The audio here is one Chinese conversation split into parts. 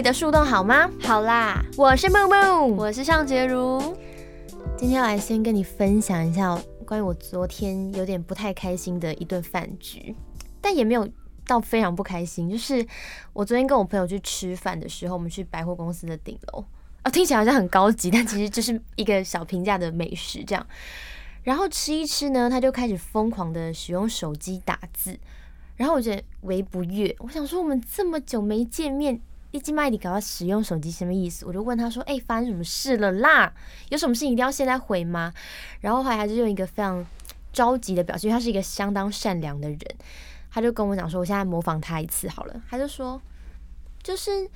里的树洞好吗？好啦，我是梦梦，我是尚洁如。今天来先跟你分享一下关于我昨天有点不太开心的一顿饭局，但也没有到非常不开心。就是我昨天跟我朋友去吃饭的时候，我们去百货公司的顶楼啊，听起来好像很高级，但其实就是一个小平价的美食这样。然后吃一吃呢，他就开始疯狂的使用手机打字。然后我觉得为不悦，我想说我们这么久没见面，一进麦里搞到使用手机什么意思？我就问他说：“哎，发生什么事了啦？有什么事情一定要现在回吗？”然后后来他就用一个非常着急的表情，他是一个相当善良的人，他就跟我讲说：“我现在模仿他一次好了。”他就说：“就是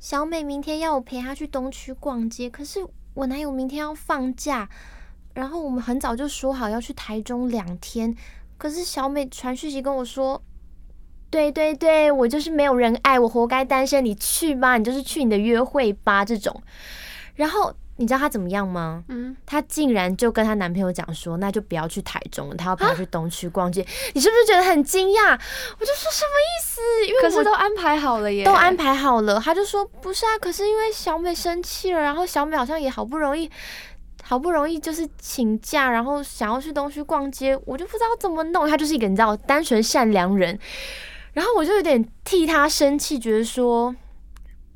小美明天要我陪她去东区逛街，可是我男友明天要放假，然后我们很早就说好要去台中两天。”可是小美传讯息跟我说：“对对对，我就是没有人爱我，活该单身。你去吧，你就是去你的约会吧。”这种，然后你知道她怎么样吗？嗯，她竟然就跟她男朋友讲说：“那就不要去台中了，她要陪我去东区逛街。”你是不是觉得很惊讶？我就说什么意思？因为可是都安排好了耶，都安排好了。她就说：“不是啊，可是因为小美生气了，然后小美好像也好不容易。”好不容易就是请假，然后想要去东区逛街，我就不知道怎么弄。他就是一个你知道单纯善良人，然后我就有点替他生气，觉得说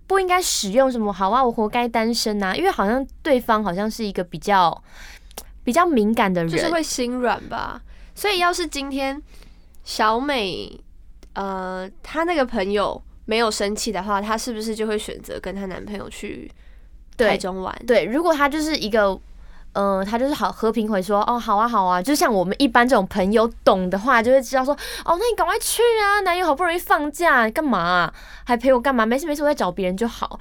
不应该使用什么好啊，我活该单身啊，因为好像对方好像是一个比较 比较敏感的人，就是会心软吧。所以要是今天小美呃她那个朋友没有生气的话，她是不是就会选择跟她男朋友去台中玩？对，如果她就是一个。嗯，他就是好和平回说，哦，好啊，好啊，就像我们一般这种朋友懂的话，就会知道说，哦，那你赶快去啊，男友好不容易放假，干嘛还陪我干嘛？没事没事，我在找别人就好。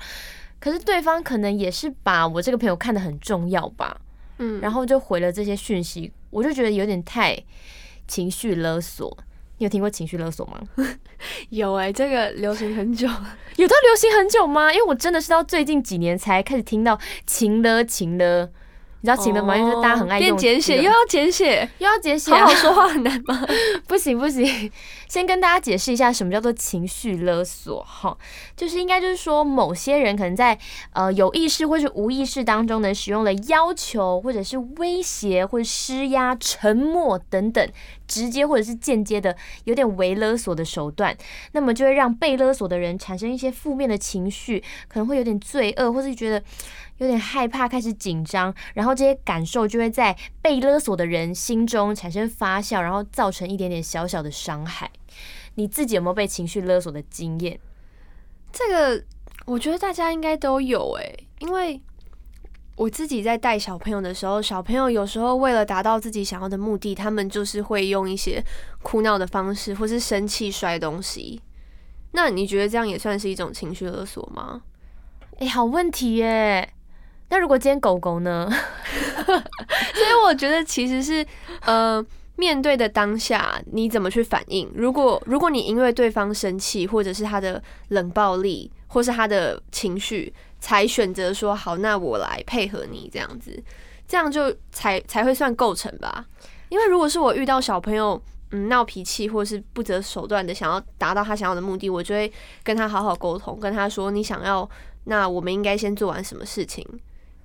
可是对方可能也是把我这个朋友看得很重要吧，嗯，然后就回了这些讯息，我就觉得有点太情绪勒索。你有听过情绪勒索吗？有哎，这个流行很久，有到流行很久吗？因为我真的是到最近几年才开始听到情勒情勒。你知道情的吗？就是大家很爱用简写，又要简写，又要简写，好好说话很难吗？不 行不行，先跟大家解释一下什么叫做情绪勒索哈，就是应该就是说某些人可能在呃有意识或是无意识当中呢，使用了要求或者是威胁或者施压、沉默等等直接或者是间接的有点为勒索的手段，那么就会让被勒索的人产生一些负面的情绪，可能会有点罪恶，或是觉得。有点害怕，开始紧张，然后这些感受就会在被勒索的人心中产生发酵，然后造成一点点小小的伤害。你自己有没有被情绪勒索的经验？这个我觉得大家应该都有诶，因为我自己在带小朋友的时候，小朋友有时候为了达到自己想要的目的，他们就是会用一些哭闹的方式，或是生气摔东西。那你觉得这样也算是一种情绪勒索吗？哎，好问题耶！那如果今天狗狗呢？所以我觉得其实是，呃，面对的当下你怎么去反应？如果如果你因为对方生气，或者是他的冷暴力，或是他的情绪，才选择说好，那我来配合你这样子，这样就才才会算构成吧。因为如果是我遇到小朋友，嗯，闹脾气或者是不择手段的想要达到他想要的目的，我就会跟他好好沟通，跟他说你想要，那我们应该先做完什么事情。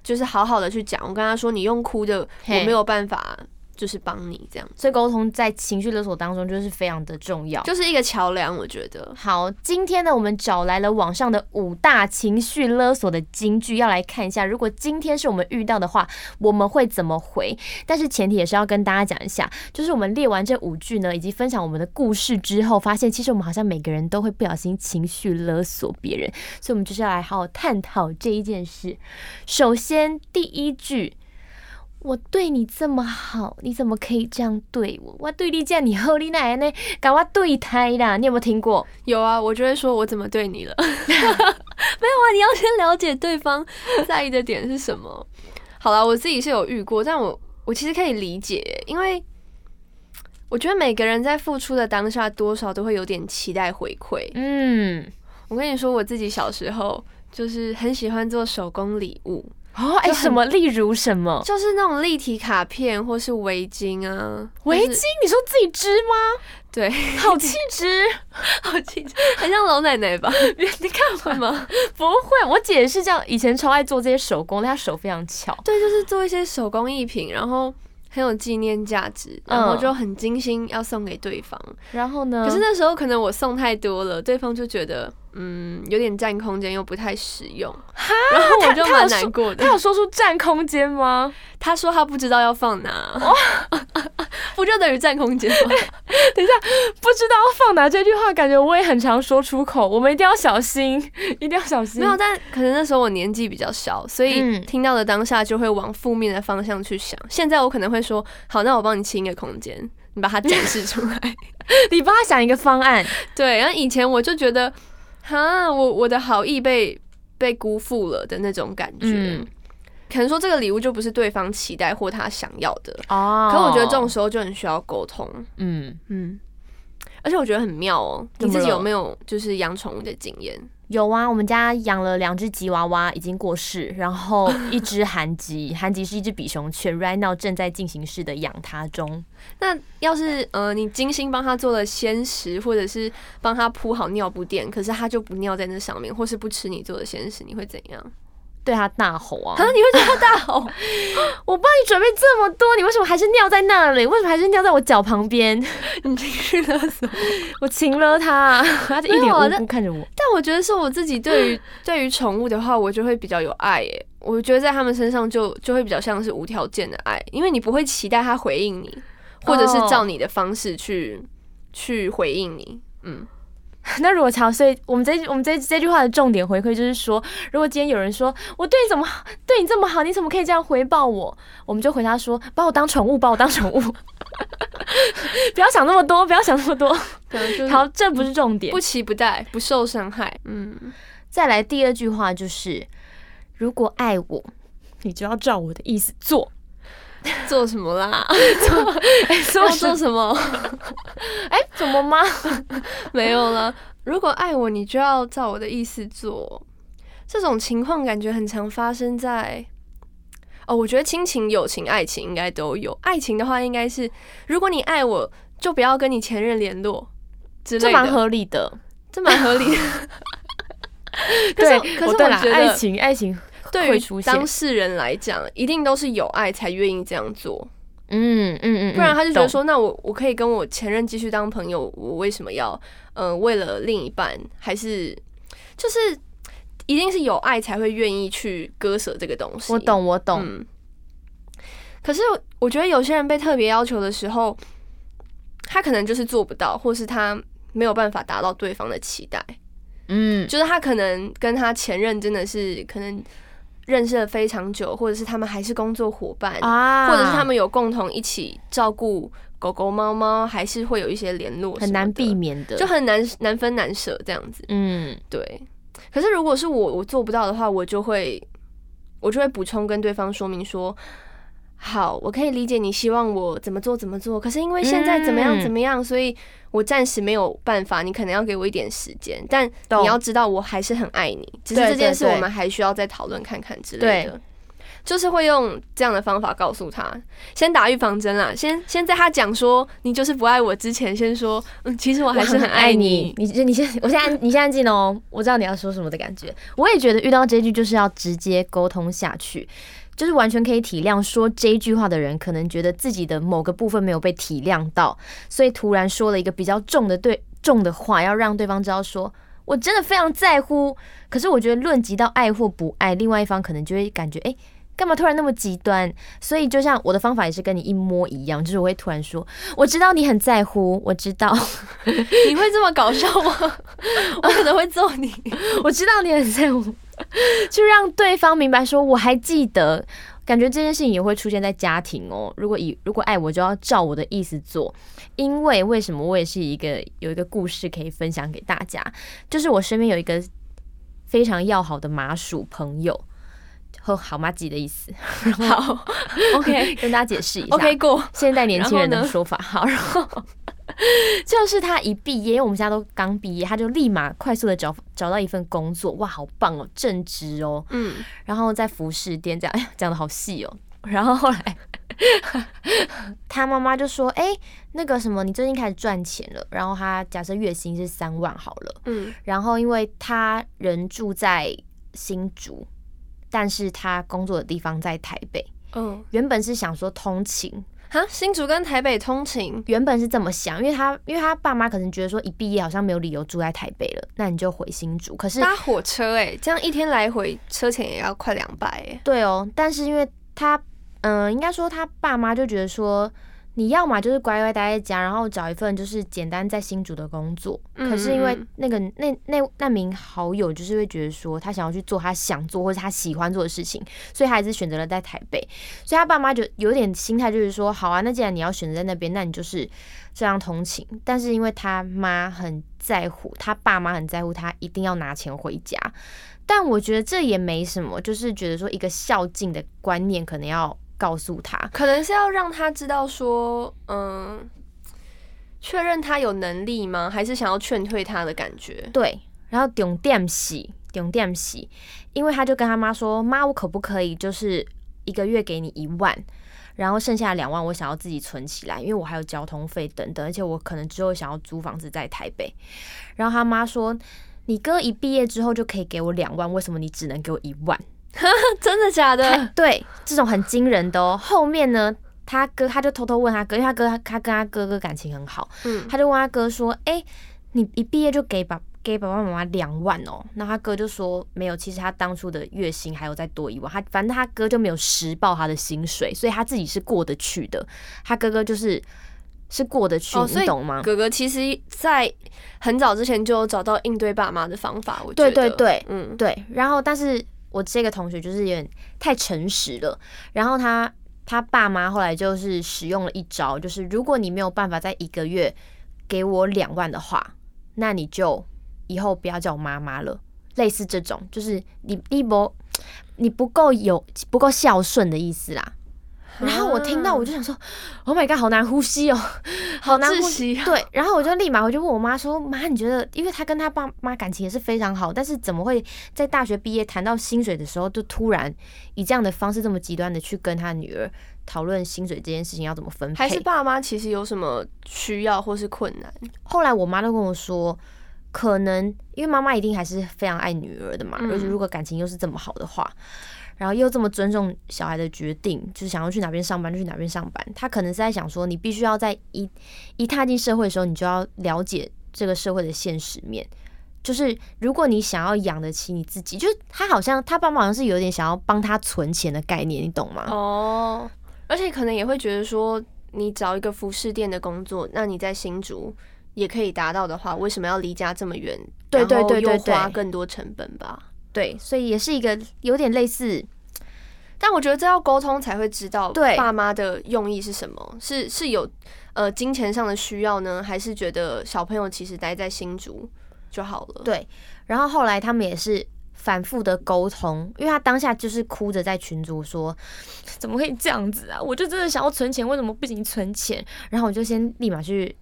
就是好好的去讲，我跟他说，你用哭的，我没有办法。就是帮你这样，所以沟通在情绪勒索当中就是非常的重要，就是一个桥梁。我觉得好，今天呢，我们找来了网上的五大情绪勒索的金句，要来看一下，如果今天是我们遇到的话，我们会怎么回？但是前提也是要跟大家讲一下，就是我们列完这五句呢，以及分享我们的故事之后，发现其实我们好像每个人都会不小心情绪勒索别人，所以我们就是要来好好探讨这一件事。首先，第一句。我对你这么好，你怎么可以这样对我？我对你这样，你好，你奶奶搞我对胎啦！你有没有听过？有啊，我就会说我怎么对你了？没有啊，你要先了解对方在意的点是什么。好了，我自己是有遇过，但我我其实可以理解，因为我觉得每个人在付出的当下，多少都会有点期待回馈。嗯，我跟你说，我自己小时候就是很喜欢做手工礼物。哦，哎，什么？例如什么？就是那种立体卡片或是围巾啊，围巾？你说自己织吗？对，好气质！好气质，很像老奶奶吧？你看会吗？不会，我姐是这样，以前超爱做这些手工，她手非常巧。对，就是做一些手工艺品，然后很有纪念价值，然后嗯就很精心要送给对方。然后呢？可是那时候可能我送太多了，对方就觉得嗯有点占空间，又不太实用，然后我就蛮难过的他。有说出占空间吗？他说他不知道要放哪，不就等于占空间吗？等一下不知道要放哪这句话，感觉我也很常说出口。我们一定要小心，一定要小心。没有，但可能那时候我年纪比较小，所以嗯听到的当下就会往负面的方向去想。现在我可能会说，好，那我帮你清一个空间，你把它展示出来。你帮他想一个方案，对，然后以前我就觉得，哈，我我的好意被被辜负了的那种感觉。嗯可能说这个礼物就不是对方期待或他想要的，哦可我觉得这种时候就很需要沟通。嗯，嗯，而且我觉得很妙哦。你自己有没有就是养宠物的经验？有啊，我们家养了两只吉娃娃，已经过世，然后一只韩吉，韩吉是一只比熊犬，right now 正在进行式的养它中。那要是呃，你精心帮它做了鲜食，或者是帮它铺好尿布垫，可是它就不尿在那上面，或是不吃你做的鲜食，你会怎样？对他大吼啊！啊，你会对他大吼？我帮你准备这么多，你为什么还是尿在那里？为什么还是尿在我脚旁边？你情绪勒索？我亲了他，他就一脸没有啊那无辜看着我。但我觉得是我自己对于 对于宠物的话，我就会比较有爱耶。我觉得在他们身上就就会比较像是无条件的爱，因为你不会期待他回应你，或者是照你的方式去、去回应你。嗯，那如果乔，所以我们这我们这这句话的重点回馈就是说，如果今天有人说我对你怎么好对你这么好，你怎么可以这样回报我？我们就回答说，把我当宠物，把我当宠物，不要想那么多，不要想那么多。好，这不是重点不。期不待，不受伤害。嗯，再来第二句话就是，如果爱我，你就要照我的意思做。做什么啦？哎，要做什么？哎，怎么吗？没有了。如果爱我，你就要照我的意思做。这种情况感觉很常发生在……哦，我觉得亲情、友情、爱情应该都有。爱情的话，应该是如果你爱我，就不要跟你前任联络之类的，这蛮合理的。这蛮合理的。可对是，可是我觉得爱情，爱情，对于当事人来讲，一定都是有爱才愿意这样做。嗯嗯嗯，不然他就觉得说，那我我可以跟我前任继续当朋友，我为什么要呃为了另一半，还是就是一定是有爱才会愿意去割舍这个东西。我，懂，我懂。嗯。可是我觉得有些人被特别要求的时候，他可能就是做不到，或是他没有办法达到对方的期待，嗯，就是他可能跟他前任真的是可能认识了非常久，或者是他们还是工作伙伴啊或者是他们有共同一起照顾狗狗、猫猫，还是会有一些联络，很难避，免的，就很难难分难舍这样子。嗯对，可是如果是我我做不到的话，我就会我就会补充跟对方说明说。好，我可以理解你希望我怎么做怎么做，可是因为现在怎么样嗯怎么样，所以我暂时没有办法，你可能要给我一点时间，但你要知道我还是很爱你，只是这件事我们还需要再讨论看看之类的。就是会用这样的方法告诉他，先打预防针啦，先先在他讲说你就是不爱我之前，先说嗯，其实我还是很爱你。你你先，我现在你现在进哦，我知道你要说什么的感觉。我也觉得遇到这句就是要直接沟通下去，就是完全可以体谅说这句话的人可能觉得自己的某个部分没有被体谅到，所以突然说了一个比较重的对重的话，要让对方知道说。我真的非常在乎，可是我觉得论及到爱或不爱，另外一方可能就会感觉，哎、干嘛突然那么极端？所以就像我的方法也是跟你一模一样，就是我会突然说，我知道你很在乎，我知道，你会这么搞笑吗？我可能会揍你。我知道你很 在乎，就让对方明白说我还记得。感觉这件事情也会出现在家庭哦。如果以如果爱我，就要照我的意思做。因为为什么我也是一个有一个故事可以分享给大家，就是我身边有一个非常要好的麻薯朋友，和好妈吉的意思。好，OK 跟大家解释一下 OK 过。现代年轻人的说法。好，然后 就是他一毕业，因为我们现在都刚毕业，他就立马快速的找找到一份工作，哇，好棒哦，正职哦，嗯，然后在服饰店这样，哎，讲的好细哦。然后后来 他妈妈就说：“哎、那个什么，你最近开始赚钱了。”然后他假设月薪是三万好了，嗯，然后因为他人住在新竹，但是他工作的地方在台北，嗯，原本是想说通勤，哈，新竹跟台北通勤，原本是这么想，因为他因为他爸妈可能觉得说一毕业好像没有理由住在台北了，那你就回新竹。可是搭火车哎、这样一天来回车钱也要快两百哎。对哦，但是因为他，嗯、应该说他爸妈就觉得说，你要么就是乖乖待在家，然后找一份就是简单在新竹的工作。嗯可是因为嗯那个那那那名好友就是会觉得说，他想要去做他想做或者他喜欢做的事情，所以他还是选择了在台北。所以他爸妈就有点心态就是说，好啊，那既然你要选择在那边，那你就是这样通勤。但是因为他妈很在乎，他爸妈很在乎他一定要拿钱回家。但我觉得这也没什么，就是觉得说一个孝敬的观念可能要告诉他。可能是要让他知道说，嗯，确认他有能力吗？还是想要劝退他的感觉？对，然后重点洗，重点洗，因为他就跟他妈说：“妈，我可不可以就是一个月给你一万，然后剩下两万我想要自己存起来，因为我还有交通费等等，而且我可能之后想要租房子在台北。”然后他妈说：“你哥一毕业之后就可以给我两万，为什么你只能给我一万？” 真的假的？对，这种很惊人的哦。后面呢，他哥他就偷偷问他哥，因为他哥他他跟他哥哥感情很好，嗯，他就问他哥说：“哎、你一毕业就给爸给爸爸妈妈两万哦？”那他哥就说：“没有，其实他当初的月薪还有再多一万，他反正他哥就没有实报他的薪水，所以他自己是过得去的。他哥哥就是是过得去，你懂吗？哥哥其实在很早之前就有找到应对爸妈的方法，我觉对得，对对，嗯，对，然后但是我这个同学就是有点太诚实了，然后他他爸妈后来就是使用了一招，就是如果你没有办法在一个月给我两万的话，那你就以后不要叫我妈妈了。类似这种，就是你你不你不够有不够孝顺的意思啦。然后我听到我就想说，Oh my god，好难呼吸哦，好难呼吸。对，然后我就立马我就问我妈说：“妈，你觉得，因为他跟他爸妈感情也是非常好，但是怎么会在大学毕业谈到薪水的时候，就突然以这样的方式这么极端的去跟他女儿讨论薪水这件事情要怎么分配？还是爸妈其实有什么需要或是困难？后来我妈都跟我说，可能因为妈妈一定还是非常爱女儿的嘛，嗯而且如果感情又是这么好的话，然后又这么尊重小孩的决定，就是想要去哪边上班就去哪边上班，他可能是在想说，你必须要在一一踏进社会的时候，你就要了解这个社会的现实面。就是如果你想要养得起你自己，就是他好像他爸妈好像是有点想要帮他存钱的概念，你懂吗？哦，而且可能也会觉得说，你找一个服饰店的工作，那你在新竹也可以达到的话，为什么要离家这么远？对对对对然后又花更多成本吧。对，所以也是一个有点类似，但我觉得这要沟通才会知道，对爸妈的用意是什么？是是有呃金钱上的需要呢，还是觉得小朋友其实待在新竹就好了？对，然后后来他们也是反复的沟通，因为他当下就是哭着在群组说，怎么可以这样子啊？我就真的想要存钱，为什么不行存钱？然后我就先立马去。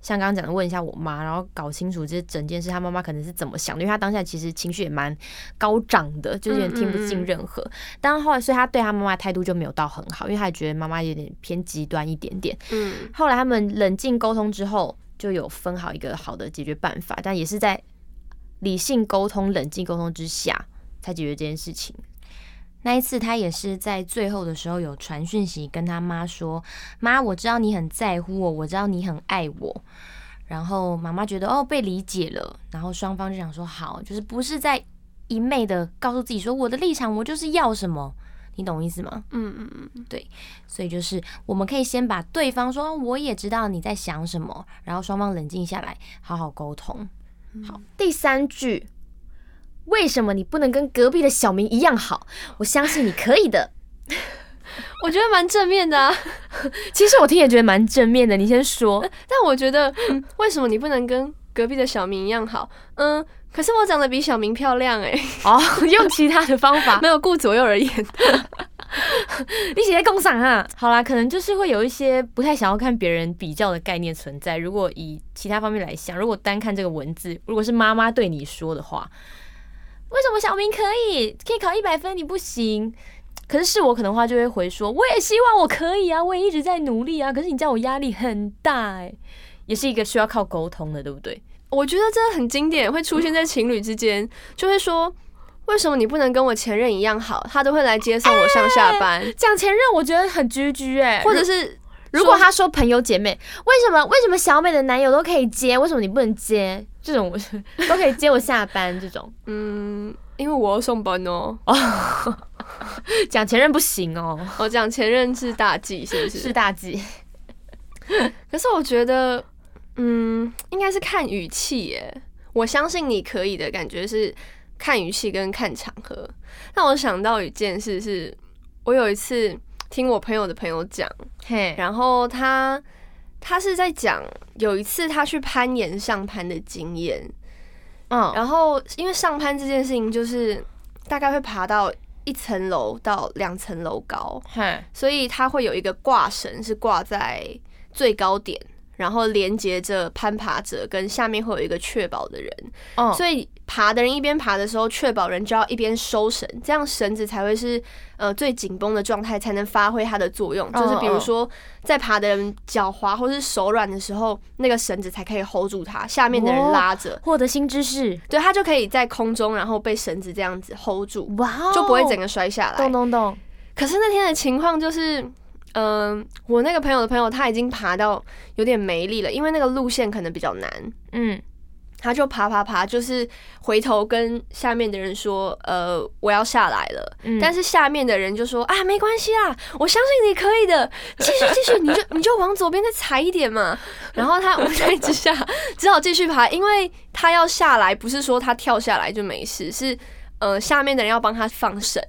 像刚刚讲的，问一下我妈，然后搞清楚这整件事，他妈妈可能是怎么想的，因为他当下其实情绪也蛮高涨的，就是有点听不进任何。但后来，所以他对他妈妈态度就没有到很好，因为他也觉得妈妈有点偏极端一点点。嗯，后来他们冷静沟通之后，就有分好一个好的解决办法，但也是在理性沟通、冷静沟通之下才解决这件事情。那一次，他也是在最后的时候有传讯息跟他妈说：“妈，我知道你很在乎我，我知道你很爱我。”然后妈妈觉得哦被理解了，然后双方就想说好，就是不是在一昧的告诉自己说我的立场我就是要什么，你懂我意思吗？嗯嗯嗯，对所以就是我们可以先把对方说，我也知道你在想什么，然后双方冷静下来，好好沟通。好，第三句，为什么你不能跟隔壁的小明一样好？我相信你可以的。我觉得蛮正面的啊。其实我听也觉得蛮正面的，你先说。但我觉得，嗯为什么你不能跟隔壁的小明一样好？嗯，可是我长得比小明漂亮哎、哦，用其他的方法 没有顾左右而言。你写在共赏啊？好啦，可能就是会有一些不太想要看别人比较的概念存在。如果以其他方面来想，如果单看这个文字，如果是妈妈对你说的话，为什么小明可以可以考一百分，你不行？可是是我可能话就会回说，我也希望我可以啊，我也一直在努力啊。可是你叫我压力很大哎、也是一个需要靠沟通的，对不对？我觉得这很经典，会出现在情侣之间，就会说。为什么你不能跟我前任一样好？他都会来接送我上下班，讲前任我觉得很居居哎，或者是如果他说朋友姐妹，为什么为什么小美的男友都可以接，为什么你不能接？这种 都可以接我下班这种，嗯，因为我要上班哦。讲前任不行哦，我讲前任是大忌，是不是？是大忌。可是我觉得，嗯，应该是看语气耶。我相信你可以的感觉是看语气跟看场合。让我想到一件事是，我有一次听我朋友的朋友讲，嘿，然后他他是在讲有一次他去攀岩上攀的经验，嗯，然后因为上攀这件事情就是大概会爬到一层楼到两层楼高，嘿，所以它会有一个挂绳是挂在最高点，然后连接着攀爬者跟下面会有一个确保的人，哦，所以爬的人一边爬的时候，确保人就要一边收绳，这样绳子才会是呃最紧绷的状态，才能发挥它的作用。就是比如说，在爬的人脚滑或是手软的时候，那个绳子才可以 hold 住他，下面的人拉着，获得新知识，对他就可以在空中，然后被绳子这样子 hold 住，就不会整个摔下来。咚。咚咚，可是那天的情况就是，嗯、我那个朋友的朋友他已经爬到有点没力了，因为那个路线可能比较难，嗯，他就爬爬爬，就是回头跟下面的人说，呃，我要下来了。嗯。但是下面的人就说啊，没关系啦，我相信你可以的，继续继续，你就你就往左边再踩一点嘛。然后他无奈之下只好继续爬，因为他要下来，不是说他跳下来就没事，是呃下面的人要帮他放绳，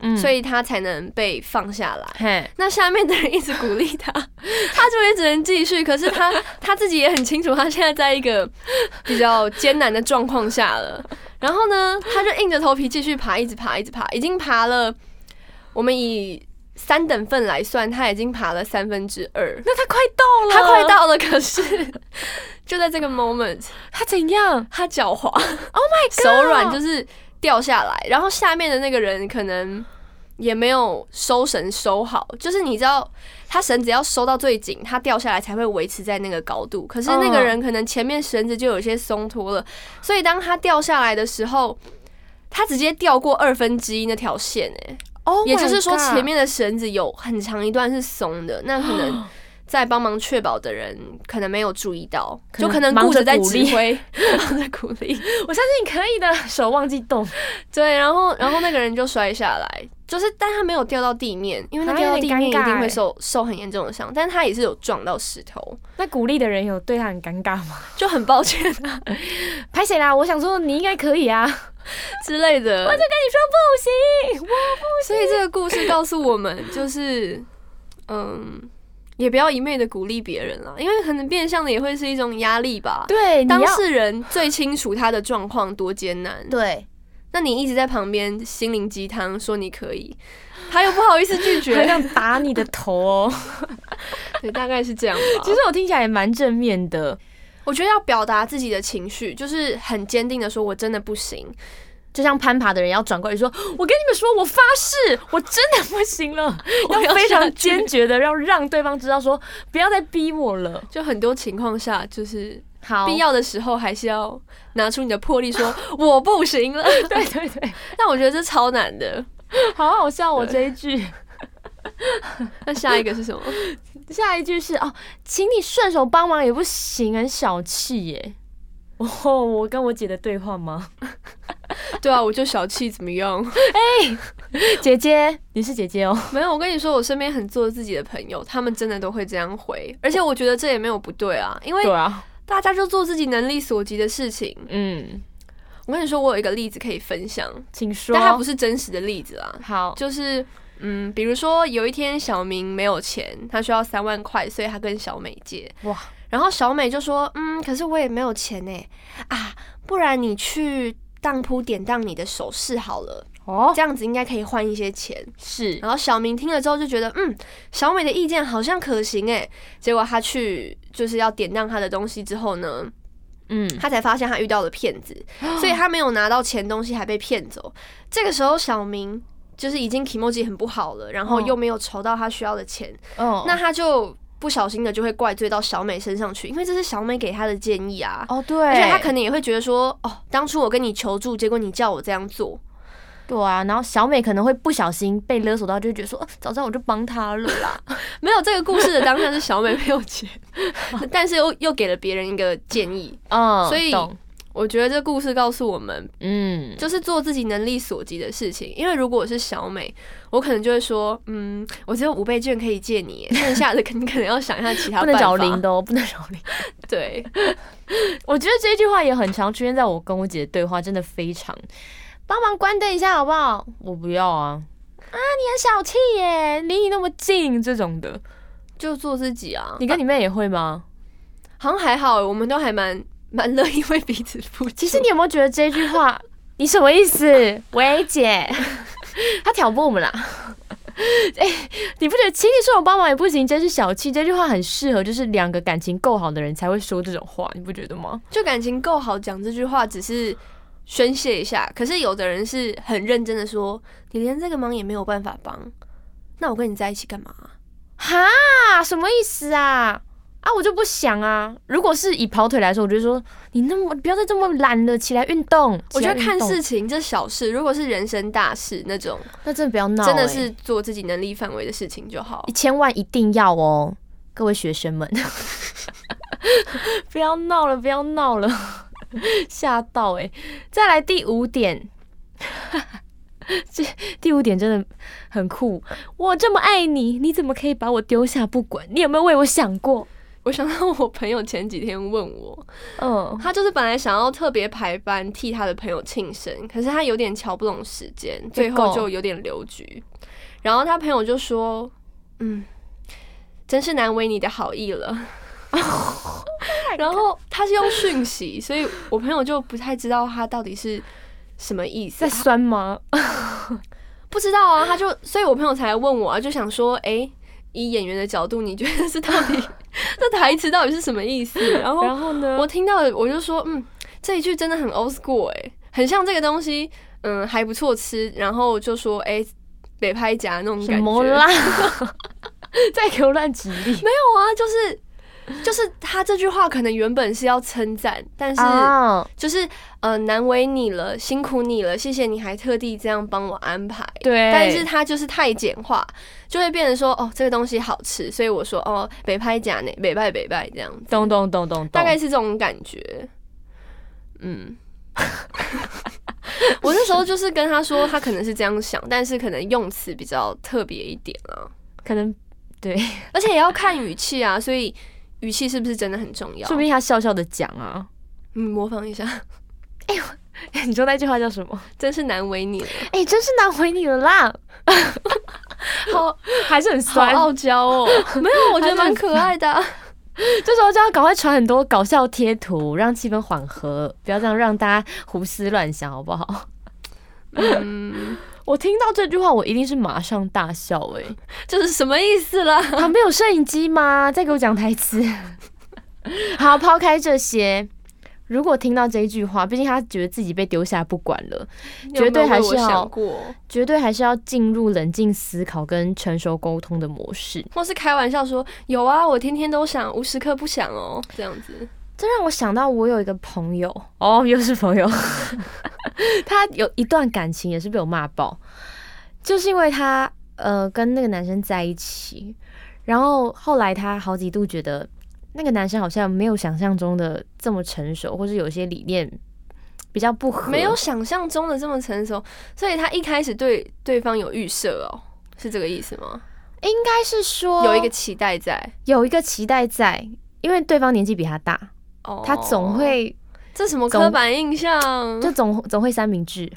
嗯所以他才能被放下来。嘿，那下面的人一直鼓励他，他就也只能继续。可是他 他自己也很清楚，他现在在一个比较艰难的状况下了。然后呢，他就硬着头皮继续爬，一直爬，一直爬，已经爬了。我们以三等份来算，他已经爬了三分之二，那他快到了，他快，到了。可是就在这个 moment，他怎样？他脚滑，Oh my god，手软，就是掉下来，然后下面的那个人可能也没有收绳收好，就是你知道，他绳子要收到最紧，他掉下来才会维持在那个高度。可是那个人可能前面绳子就有些松脱了，所以当他掉下来的时候，他直接掉过二分之一那条线、欸，哦，也就是说前面的绳子有很长一段是松的，那可能。在帮忙确保的人可能没有注意到，可就可能顾着在指挥，忙着鼓励。我相信你可以的，手忘记动，对，然后然后那个人就摔下来，就是但他没有掉到地面，因为他啊掉到地面一定会受受很严重的伤，但他也是有撞到石头，那鼓励的人有对他很尴尬吗？就很抱歉啊 拍谁啦？我想说你应该可以啊，之类的。我就跟你说不行，我不所以这个故事告诉我们，就是嗯，也不要一昧的鼓励别人啦，因为可能变相的也会是一种压力吧。对，当事人最清楚他的状况多艰难，对，那你一直在旁边心灵鸡汤说你可以，他又不好意思拒很绝，想打你的头哦。对，大概是这样吧。其实我听起来也蛮正面的，我觉得要表达自己的情绪，就是很坚定的说，我真的不行。就像攀爬的人要转过来说：“我跟你们说，我发誓，我真的不行了。”要要非常坚决的要让对方知道说，不要再逼我了。就很多情况下，就是好，必要的时候，还是要拿出你的魄力说 我不行了。对对对，但我觉得这超难的。好好笑我这一句。那下一个是什么？下一句是哦，请你顺手帮忙也不行，很小气耶。哦，我跟我姐的对话吗？对啊，我就小气怎么样？哎姐姐，你是姐姐哦。没有，我跟你说，我身边很做自己的朋友，他们真的都会这样回，而且我觉得这也没有不对啊，因为啊，大家就做自己能力所及的事情。嗯，我跟你说，我有一个例子可以分享，请说。但它不是真实的例子啊，好，就是嗯，比如说有一天小明没有钱，他需要三万块，所以他跟小美借。哇，然后小美就说：“嗯，可是我也没有钱呢，啊，不然你去当铺典当你的首饰好了。”哦，这样子应该可以换一些钱。是然后小明听了之后就觉得，嗯，小美的意见好像可行诶。结果他去就是要点亮他的东西之后呢，嗯，他才发现他遇到了骗子，所以他没有拿到钱，东西还被骗走。这个时候小明就是已经 e m o j i 很不好了，然后又没有筹到他需要的钱，哦，那他就不小心的就会怪罪到小美身上去，因为这是小美给他的建议啊。哦对，而且他可能也会觉得说，哦，当初我跟你求助，结果你叫我这样做，对啊，然后小美可能会不小心被勒索到，就会觉得说，呃早知道我就帮他了啦。没有这个故事的当下是小美没有钱，但是又又给了别人一个建议，嗯，所以我觉得这故事告诉我们，嗯，就是做自己能力所及的事情。因为如果我是小美，我可能就会说，嗯，我只有五倍券可以借你，剩下的肯定可能要想一下其他不能找零的哦，不能找零。对，我觉得这句话也很常出现在我跟我姐的对话，真的非常。帮忙关灯一下好不好？我不要啊！啊，你很小气耶，离你那么近这种的，就做自己啊。你跟你妹也会吗？好像还好，我们都还蛮蛮乐意为彼此付出。其实你有没有觉得这句话，你什么意思？喂，姐，他挑拨我们啦。哎、你不觉得请你说我帮忙也不行，真是小气？这句话很适合，就是两个感情够好的人才会说这种话，你不觉得吗？就感情够好，讲这句话只是宣泄一下。可是有的人是很认真的说，你连这个忙也没有办法帮，那我跟你在一起干嘛？哈，什么意思啊？啊，我就不想啊。如果是以跑腿来说，我就说你那么不要再这么懒了，起来运动。我觉得看事情这小事，如果是人生大事那种，那真的不要闹、欸真的是做自己能力范围的事情就好。千万一定要哦，各位学生们，不要闹了，不要闹了，吓到哎、再来第五点，这第五点真的很酷。我这么爱你，你怎么可以把我丢下不管？你有没有为我想过？我想到我朋友前几天问我，嗯，他就是本来想要特别排班替他的朋友庆生，可是他有点瞧不懂时间，最后就有点留局。然后他朋友就说：“嗯，真是难为你的好意了。” 然后他是用讯息，所以我朋友就不太知道他到底是什么意思在，酸吗？不知道啊。他就，所以我朋友才问我啊，就想说，诶，以演员的角度，你觉得是到底 这台词到底是什么意思？然后然后呢？我听到了，我就说，嗯，这一句真的很 old school 哎、很像这个东西，嗯，还不错吃。然后就说，哎、北拍夹那种什感觉。么啦？再给我乱举例。没有啊，就是就是他这句话可能原本是要称赞，但是啊，就是呃难为你了，辛苦你了，谢谢你还特地这样帮我安排。对，但是他就是太简化，就会变成说哦这个东西好吃，所以我说哦北派假呢，北派北派这样咚咚咚咚，大概是这种感觉。嗯，我那时候就是跟他说，他可能是这样想，但是可能用词比较特别一点啊，可能对，而且也要看语气啊，所以语气是不是真的很重要说不？定他笑笑的讲啊。嗯，模仿一下，哎呦你说那句话叫什么？真是难为你了，哎、真是难为你了啦！好，还是很好酸。傲娇哦。没有，我觉得蛮可爱的啊、这时候就要赶快传很多搞笑贴图，让气氛缓和，不要这样让大家胡思乱想，好不好？嗯，我听到这句话，我一定是马上大笑、欸。这是什么意思啦？旁边有摄影机吗？再给我讲台词。好，抛开这些，如果听到这一句话，毕竟他觉得自己被丢下不管了，绝对还是要过，绝对还是要进入冷静思考跟成熟沟通的模式。或是开玩笑说有啊，我天天都想，无时刻不想哦，这样子。这让我想到，我有一个朋友，哦，又是朋友，他有一段感情也是被我骂爆，就是因为他呃跟那个男生在一起，然后后来他好几度觉得那个男生好像没有想象中的这么成熟，或是有些理念比较不合，没有想象中的这么成熟，所以他一开始对对方有预设哦，是这个意思吗？应该是说有一个期待在。有一个期待在，因为对方年纪比他大，哦，他总会这什么总刻板印象？就总总会三明治。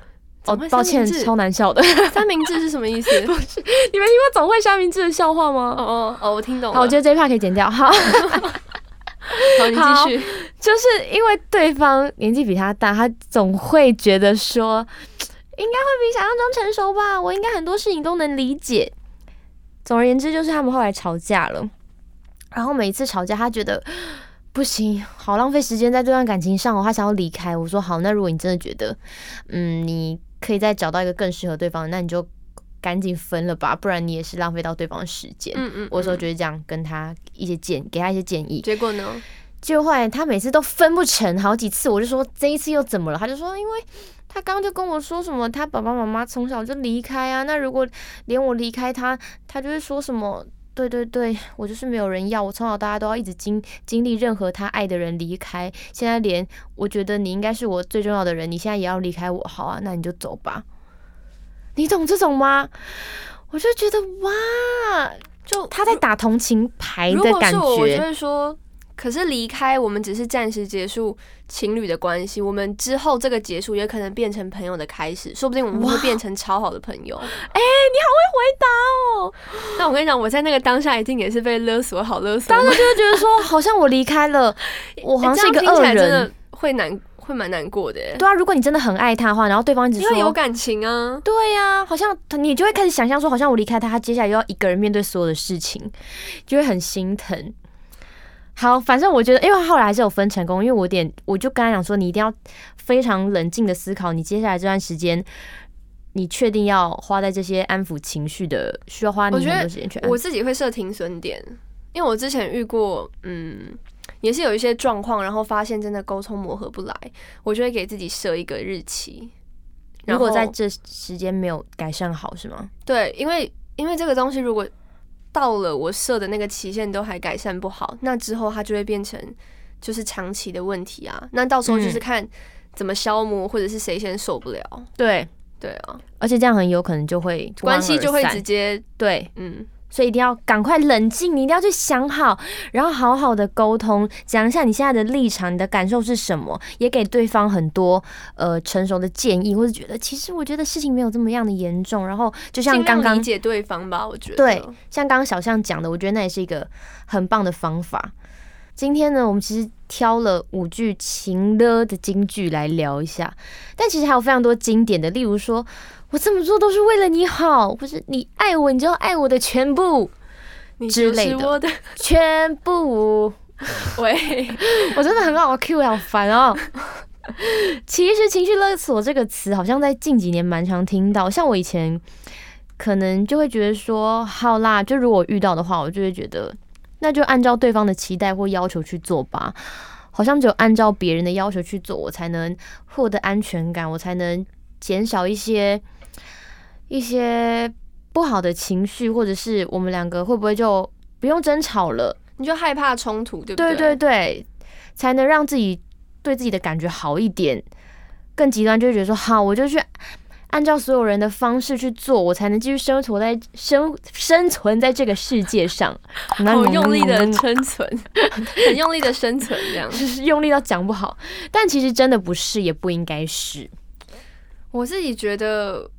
哦，抱歉超难笑的。三明治是什么意思？你们听过总会三明治的笑话吗？哦哦哦，我听懂了。好，我觉得这一 part 可以剪掉。好，好，你继续。就是因为对方年纪比他大，他总会觉得说，应该会比想象中成熟吧？我应该很多事情都能理解。总而言之，就是他们后来吵架了，然后每一次吵架，他觉得不行，好浪费时间在这段感情上哦，他想要离开。我说好，那如果你真的觉得，嗯，你可以再找到一个更适合对方，那你就赶紧分了吧，不然你也是浪费到对方的时间。嗯嗯，我说就是这样，跟他一些建，给他一些建议。结果呢？结果后来他每次都分不成，好几次我就说这一次又怎么了？他就说因为。他刚刚就跟我说什么，他爸爸妈妈从小就离开啊。那如果连我离开他，他就会说什么？对对对，我就是没有人要。我从小到大都要一直经经历任何他爱的人离开。现在连我觉得你应该是我最重要的人，你现在也要离开我，好啊，那你就走吧。你懂这种吗？我就觉得哇，就他在打同情牌的感觉。我就会说。可是离开我们只是暂时结束情侣的关系，我们之后这个结束也可能变成朋友的开始，说不定我们会变成超好的朋友。哎，你好会回答哦！那我跟你讲，我在那个当下一定也是被勒索，好勒索。当时就会觉得说，好像我离开了，我好像是一个恶人，会难，会蛮难过的。对啊，如果你真的很爱他的话，然后对方一直说有感情啊，对呀，好像你就会开始想象说，好像我离开他，他接下来又要一个人面对所有的事情，就会很心疼。好，反正我觉得，因为后来还是有分成功，因为我点，我就跟他讲说，你一定要非常冷静的思考，你接下来这段时间，你确定要花在这些安抚情绪的，需要花你很多时间去。我自己会设停损点，因为我之前遇过，嗯，也是有一些状况，然后发现真的沟通磨合不来，我就会给自己设一个日期。如果在这时间没有改善好，是吗？对，因为因为这个东西如果。到了我设的那个期限都还改善不好，那之后它就会变成就是长期的问题啊。那到时候就是看怎么消磨，或者是谁先受不了。对对啊，而且这样很有可能就会关系就会直接对嗯。所以一定要赶快冷静，你一定要去想好，然后好好的沟通，讲一下你现在的立场，你的感受是什么，也给对方很多呃成熟的建议，或者觉得其实我觉得事情没有这么样的严重。然后就像刚刚理解对方吧，我觉得对，像刚刚小象讲的，我觉得那也是一个很棒的方法。今天呢，我们其实挑了五句情的的金句来聊一下，但其实还有非常多经典的，例如说。我这么做都是为了你好，不是你爱我，你就要爱我的全部之类的，全部。喂，我真的很好 Q，好烦哦。其实“情绪勒索”这个词好像在近几年蛮常听到，像我以前可能就会觉得说，好啦，就如果遇到的话，我就会觉得那就按照对方的期待或要求去做吧。好像只有按照别人的要求去做，我才能获得安全感，我才能减少一些。一些不好的情绪，或者是我们两个会不会就不用争吵了？你就害怕冲突，对不对？对对对，才能让自己对自己的感觉好一点。更极端就觉得说，好，我就去按照所有人的方式去做，我才能继续生活在生生存在这个世界上。好用力的生存，很用力的生存，这样就是用力到讲不好。但其实真的不是，也不应该是。我自己觉得。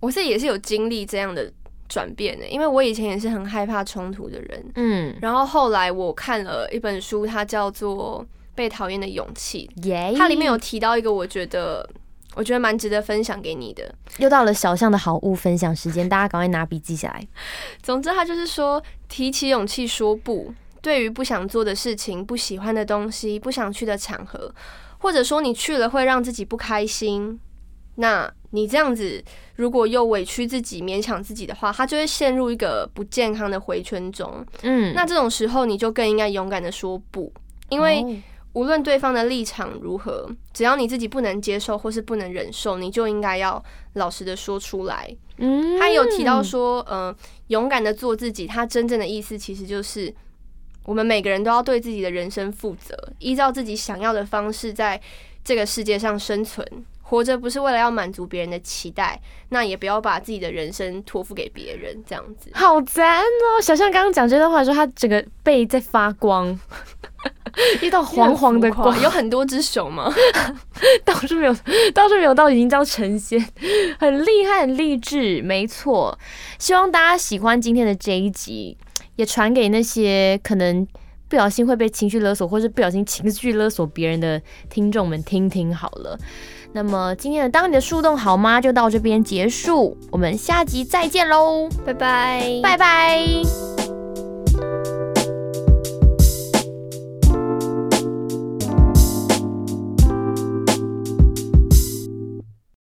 我自己也是有经历这样的转变的，因为我以前也是很害怕冲突的人，嗯，然后后来我看了一本书，它叫做《被讨厌的勇气》，它里面有提到一个我觉得我觉得蛮值得分享给你的。又到了小象的好物分享时间，大家赶快拿笔记下来。总之，他就是说，提起勇气说不，对于不想做的事情、不喜欢的东西、不想去的场合，或者说你去了会让自己不开心。那你这样子，如果又委屈自己、勉强自己的话，他就会陷入一个不健康的回圈中。嗯，那这种时候，你就更应该勇敢的说不，因为无论对方的立场如何，只要你自己不能接受或是不能忍受，你就应该要老实的说出来。嗯，他有提到说，嗯，勇敢的做自己，他真正的意思其实就是我们每个人都要对自己的人生负责，依照自己想要的方式在这个世界上生存。活着不是为了要满足别人的期待，那也不要把自己的人生托付给别人，这样子。好赞哦！小象刚刚讲这段话的时候，他整个背在发光，一道黄黄的光。有很多只熊吗？倒是没有，倒是没有到已经叫成仙，很厉害，很励志，没错。希望大家喜欢今天的这一集，也传给那些可能不小心会被情绪勒索，或是不小心情绪勒索别人的听众们听听好了。那么今天的当你的树洞好吗？就到这边结束，我们下集再见喽，拜拜，拜拜。